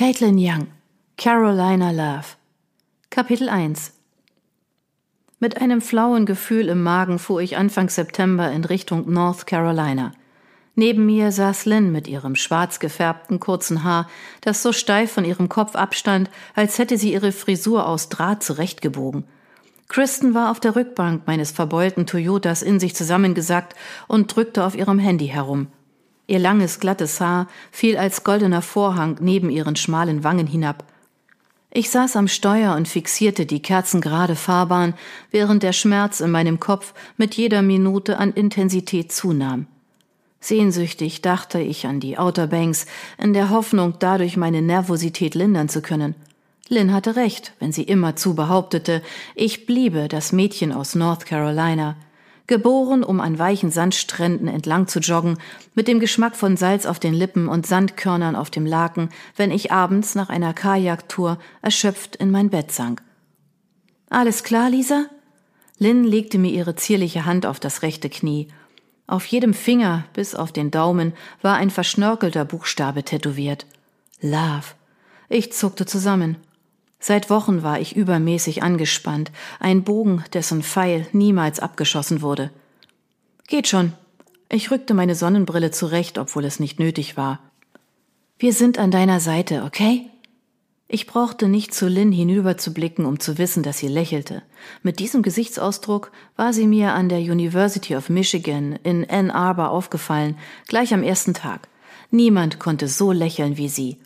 Caitlin Young, Carolina Love. Kapitel 1 Mit einem flauen Gefühl im Magen fuhr ich Anfang September in Richtung North Carolina. Neben mir saß Lynn mit ihrem schwarz gefärbten kurzen Haar, das so steif von ihrem Kopf abstand, als hätte sie ihre Frisur aus Draht zurechtgebogen. Kristen war auf der Rückbank meines verbeulten Toyotas in sich zusammengesackt und drückte auf ihrem Handy herum. Ihr langes, glattes Haar fiel als goldener Vorhang neben ihren schmalen Wangen hinab. Ich saß am Steuer und fixierte die kerzengerade Fahrbahn, während der Schmerz in meinem Kopf mit jeder Minute an Intensität zunahm. Sehnsüchtig dachte ich an die Outer Banks, in der Hoffnung, dadurch meine Nervosität lindern zu können. Lynn hatte recht, wenn sie immerzu behauptete, ich bliebe das Mädchen aus North Carolina – geboren, um an weichen Sandstränden entlang zu joggen, mit dem Geschmack von Salz auf den Lippen und Sandkörnern auf dem Laken, wenn ich abends nach einer Kajaktour erschöpft in mein Bett sank. Alles klar, Lisa? Lynn legte mir ihre zierliche Hand auf das rechte Knie. Auf jedem Finger bis auf den Daumen war ein verschnörkelter Buchstabe tätowiert. Love. Ich zuckte zusammen. Seit Wochen war ich übermäßig angespannt, ein Bogen, dessen Pfeil niemals abgeschossen wurde. Geht schon. Ich rückte meine Sonnenbrille zurecht, obwohl es nicht nötig war. Wir sind an deiner Seite, okay? Ich brauchte nicht zu Lynn hinüberzublicken, um zu wissen, dass sie lächelte. Mit diesem Gesichtsausdruck war sie mir an der University of Michigan in Ann Arbor aufgefallen, gleich am ersten Tag. Niemand konnte so lächeln wie sie,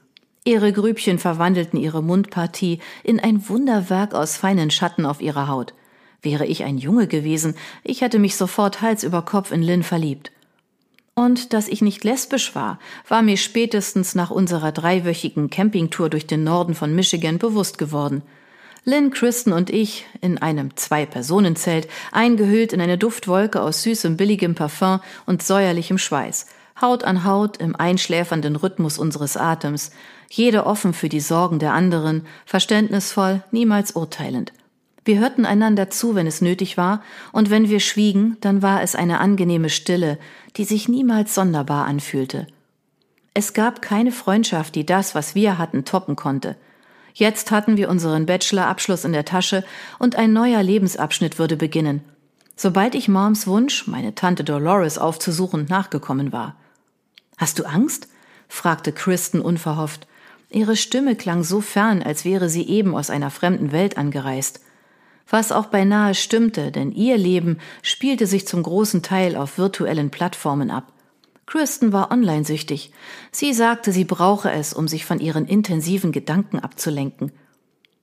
Ihre Grübchen verwandelten ihre Mundpartie in ein Wunderwerk aus feinen Schatten auf ihrer Haut. Wäre ich ein Junge gewesen, ich hätte mich sofort Hals über Kopf in Lynn verliebt. Und dass ich nicht lesbisch war, war mir spätestens nach unserer dreiwöchigen Campingtour durch den Norden von Michigan bewusst geworden. Lynn, Kristen und ich in einem Zwei-Personen-Zelt, eingehüllt in eine Duftwolke aus süßem, billigem Parfum und säuerlichem Schweiß, Haut an Haut im einschläfernden Rhythmus unseres Atems, jede offen für die Sorgen der anderen, verständnisvoll, niemals urteilend. Wir hörten einander zu, wenn es nötig war, und wenn wir schwiegen, dann war es eine angenehme Stille, die sich niemals sonderbar anfühlte. Es gab keine Freundschaft, die das, was wir hatten, toppen konnte. Jetzt hatten wir unseren Bachelorabschluss in der Tasche und ein neuer Lebensabschnitt würde beginnen, sobald ich Moms Wunsch, meine Tante Dolores aufzusuchen, nachgekommen war. Hast du Angst? fragte Kristen unverhofft. Ihre Stimme klang so fern, als wäre sie eben aus einer fremden Welt angereist. Was auch beinahe stimmte, denn ihr Leben spielte sich zum großen Teil auf virtuellen Plattformen ab. Kristen war online-süchtig. Sie sagte, sie brauche es, um sich von ihren intensiven Gedanken abzulenken.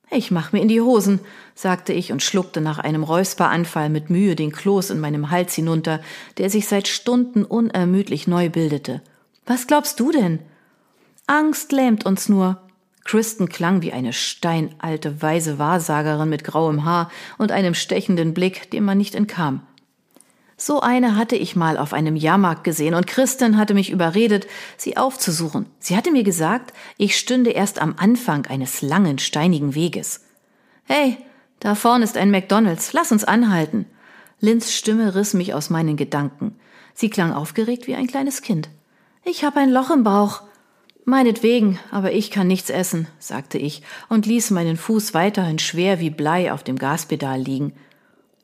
Ich mach mir in die Hosen, sagte ich und schluckte nach einem Räusperanfall mit Mühe den Kloß in meinem Hals hinunter, der sich seit Stunden unermüdlich neu bildete. Was glaubst du denn? Angst lähmt uns nur. Kristen klang wie eine steinalte, weise Wahrsagerin mit grauem Haar und einem stechenden Blick, dem man nicht entkam. So eine hatte ich mal auf einem Jahrmarkt gesehen und Kristen hatte mich überredet, sie aufzusuchen. Sie hatte mir gesagt, ich stünde erst am Anfang eines langen, steinigen Weges. Hey, da vorn ist ein McDonalds, lass uns anhalten. Lins Stimme riss mich aus meinen Gedanken. Sie klang aufgeregt wie ein kleines Kind. Ich habe ein Loch im Bauch. Meinetwegen, aber ich kann nichts essen, sagte ich und ließ meinen Fuß weiterhin schwer wie Blei auf dem Gaspedal liegen.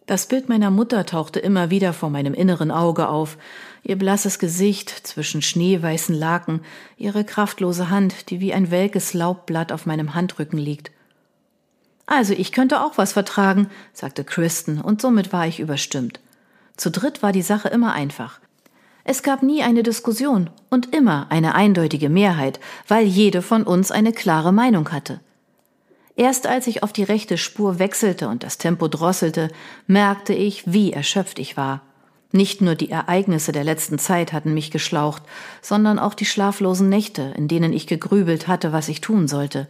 Das Bild meiner Mutter tauchte immer wieder vor meinem inneren Auge auf, ihr blasses Gesicht zwischen schneeweißen Laken, ihre kraftlose Hand, die wie ein welkes Laubblatt auf meinem Handrücken liegt. Also ich könnte auch was vertragen, sagte Kristen, und somit war ich überstimmt. Zu dritt war die Sache immer einfach. Es gab nie eine Diskussion und immer eine eindeutige Mehrheit, weil jede von uns eine klare Meinung hatte. Erst als ich auf die rechte Spur wechselte und das Tempo drosselte, merkte ich, wie erschöpft ich war. Nicht nur die Ereignisse der letzten Zeit hatten mich geschlaucht, sondern auch die schlaflosen Nächte, in denen ich gegrübelt hatte, was ich tun sollte.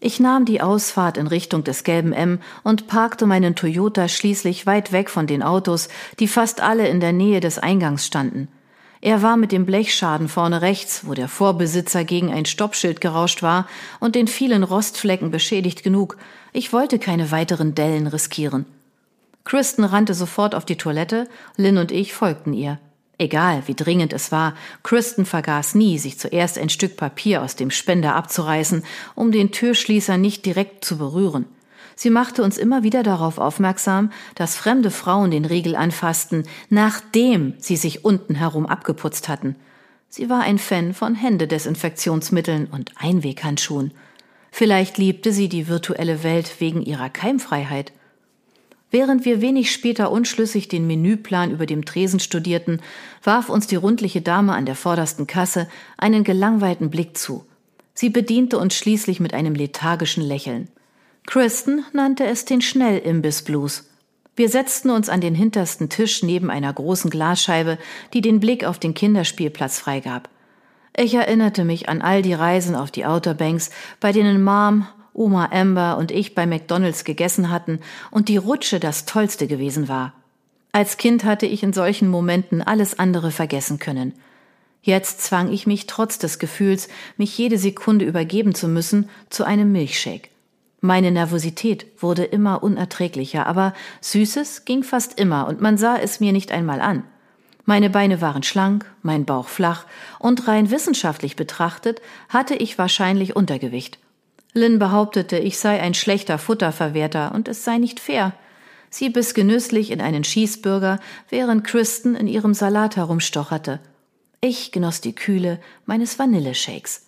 Ich nahm die Ausfahrt in Richtung des gelben M und parkte meinen Toyota schließlich weit weg von den Autos, die fast alle in der Nähe des Eingangs standen. Er war mit dem Blechschaden vorne rechts, wo der Vorbesitzer gegen ein Stoppschild gerauscht war, und den vielen Rostflecken beschädigt genug. Ich wollte keine weiteren Dellen riskieren. Kristen rannte sofort auf die Toilette, Lynn und ich folgten ihr. Egal, wie dringend es war, Kristen vergaß nie, sich zuerst ein Stück Papier aus dem Spender abzureißen, um den Türschließer nicht direkt zu berühren. Sie machte uns immer wieder darauf aufmerksam, dass fremde Frauen den Riegel anfassten, nachdem sie sich unten herum abgeputzt hatten. Sie war ein Fan von Händedesinfektionsmitteln und Einweghandschuhen. Vielleicht liebte sie die virtuelle Welt wegen ihrer Keimfreiheit. Während wir wenig später unschlüssig den Menüplan über dem Tresen studierten, warf uns die rundliche Dame an der vordersten Kasse einen gelangweilten Blick zu. Sie bediente uns schließlich mit einem lethargischen Lächeln. Kristen nannte es den Schnellimbissblues. Wir setzten uns an den hintersten Tisch neben einer großen Glasscheibe, die den Blick auf den Kinderspielplatz freigab. Ich erinnerte mich an all die Reisen auf die Outer Banks, bei denen Mom, Oma Amber und ich bei McDonalds gegessen hatten und die Rutsche das Tollste gewesen war. Als Kind hatte ich in solchen Momenten alles andere vergessen können. Jetzt zwang ich mich trotz des Gefühls, mich jede Sekunde übergeben zu müssen, zu einem Milchshake. Meine Nervosität wurde immer unerträglicher, aber Süßes ging fast immer und man sah es mir nicht einmal an. Meine Beine waren schlank, mein Bauch flach und rein wissenschaftlich betrachtet hatte ich wahrscheinlich Untergewicht. Lynn behauptete, ich sei ein schlechter Futterverwerter und es sei nicht fair. Sie biss genüsslich in einen Schießbürger, während Kristen in ihrem Salat herumstocherte. Ich genoss die Kühle meines Vanilleshakes.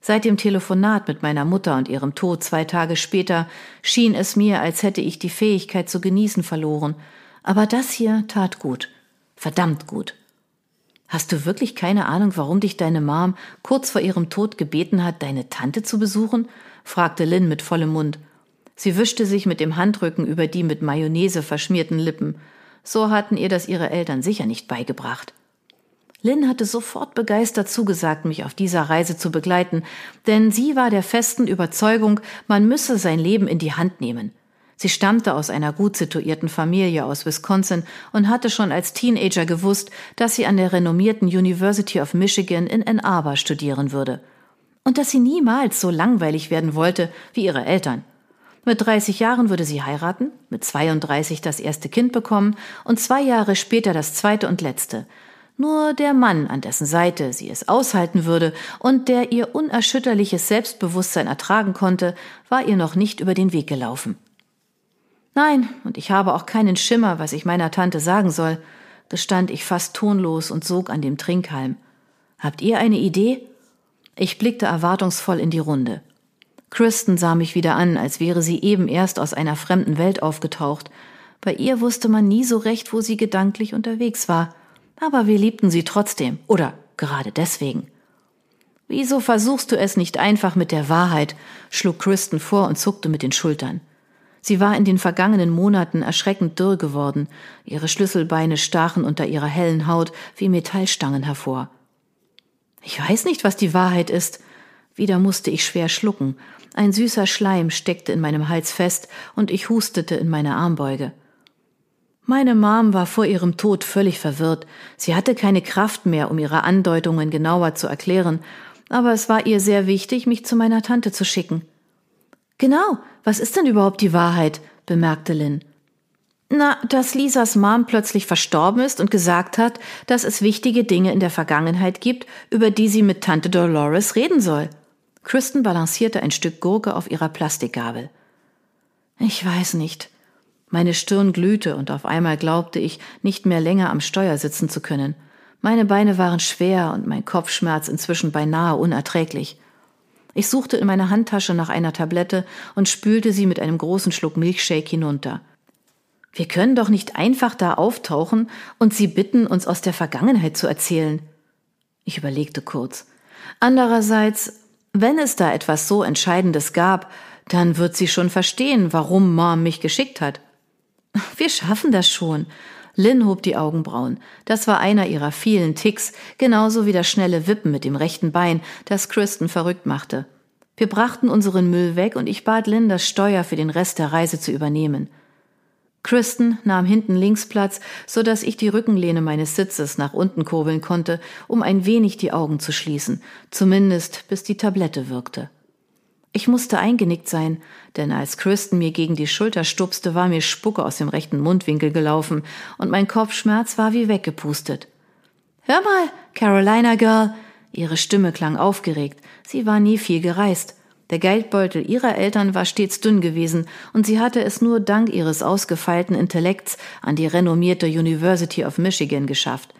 Seit dem Telefonat mit meiner Mutter und ihrem Tod zwei Tage später schien es mir, als hätte ich die Fähigkeit zu genießen verloren. Aber das hier tat gut. Verdammt gut. Hast du wirklich keine Ahnung, warum dich deine Mom kurz vor ihrem Tod gebeten hat, deine Tante zu besuchen? fragte Lynn mit vollem Mund. Sie wischte sich mit dem Handrücken über die mit Mayonnaise verschmierten Lippen. So hatten ihr das ihre Eltern sicher nicht beigebracht. Lynn hatte sofort begeistert zugesagt, mich auf dieser Reise zu begleiten, denn sie war der festen Überzeugung, man müsse sein Leben in die Hand nehmen. Sie stammte aus einer gut situierten Familie aus Wisconsin und hatte schon als Teenager gewusst, dass sie an der renommierten University of Michigan in Ann Arbor studieren würde und dass sie niemals so langweilig werden wollte wie ihre Eltern. Mit 30 Jahren würde sie heiraten, mit 32 das erste Kind bekommen und zwei Jahre später das zweite und letzte. Nur der Mann, an dessen Seite sie es aushalten würde und der ihr unerschütterliches Selbstbewusstsein ertragen konnte, war ihr noch nicht über den Weg gelaufen. Nein, und ich habe auch keinen Schimmer, was ich meiner Tante sagen soll, gestand ich fast tonlos und sog an dem Trinkhalm. Habt ihr eine Idee? Ich blickte erwartungsvoll in die Runde. Kristen sah mich wieder an, als wäre sie eben erst aus einer fremden Welt aufgetaucht. Bei ihr wusste man nie so recht, wo sie gedanklich unterwegs war. Aber wir liebten sie trotzdem. Oder gerade deswegen. Wieso versuchst du es nicht einfach mit der Wahrheit? schlug Kristen vor und zuckte mit den Schultern. Sie war in den vergangenen Monaten erschreckend dürr geworden. Ihre Schlüsselbeine stachen unter ihrer hellen Haut wie Metallstangen hervor. Ich weiß nicht, was die Wahrheit ist. Wieder musste ich schwer schlucken. Ein süßer Schleim steckte in meinem Hals fest und ich hustete in meine Armbeuge. Meine Mom war vor ihrem Tod völlig verwirrt. Sie hatte keine Kraft mehr, um ihre Andeutungen genauer zu erklären, aber es war ihr sehr wichtig, mich zu meiner Tante zu schicken. Genau, was ist denn überhaupt die Wahrheit? bemerkte Lynn. Na, dass Lisas Mom plötzlich verstorben ist und gesagt hat, dass es wichtige Dinge in der Vergangenheit gibt, über die sie mit Tante Dolores reden soll. Kristen balancierte ein Stück Gurke auf ihrer Plastikgabel. Ich weiß nicht. Meine Stirn glühte und auf einmal glaubte ich, nicht mehr länger am Steuer sitzen zu können. Meine Beine waren schwer und mein Kopfschmerz inzwischen beinahe unerträglich. Ich suchte in meiner Handtasche nach einer Tablette und spülte sie mit einem großen Schluck Milchshake hinunter. Wir können doch nicht einfach da auftauchen und sie bitten, uns aus der Vergangenheit zu erzählen. Ich überlegte kurz. Andererseits, wenn es da etwas so Entscheidendes gab, dann wird sie schon verstehen, warum Mom mich geschickt hat. Wir schaffen das schon. Lynn hob die Augenbrauen. Das war einer ihrer vielen Ticks, genauso wie das schnelle Wippen mit dem rechten Bein, das Kristen verrückt machte. Wir brachten unseren Müll weg und ich bat Lynn, das Steuer für den Rest der Reise zu übernehmen. Kristen nahm hinten links Platz, so dass ich die Rückenlehne meines Sitzes nach unten kurbeln konnte, um ein wenig die Augen zu schließen, zumindest bis die Tablette wirkte. Ich musste eingenickt sein, denn als Kristen mir gegen die Schulter stupste, war mir Spucke aus dem rechten Mundwinkel gelaufen und mein Kopfschmerz war wie weggepustet. Hör mal, Carolina Girl. Ihre Stimme klang aufgeregt. Sie war nie viel gereist. Der Geldbeutel ihrer Eltern war stets dünn gewesen, und sie hatte es nur dank ihres ausgefeilten Intellekts an die renommierte University of Michigan geschafft.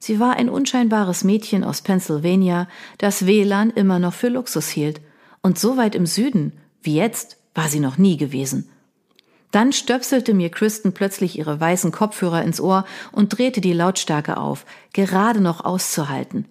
Sie war ein unscheinbares Mädchen aus Pennsylvania, das WLAN immer noch für Luxus hielt. Und so weit im Süden, wie jetzt, war sie noch nie gewesen. Dann stöpselte mir Kristen plötzlich ihre weißen Kopfhörer ins Ohr und drehte die Lautstärke auf, gerade noch auszuhalten.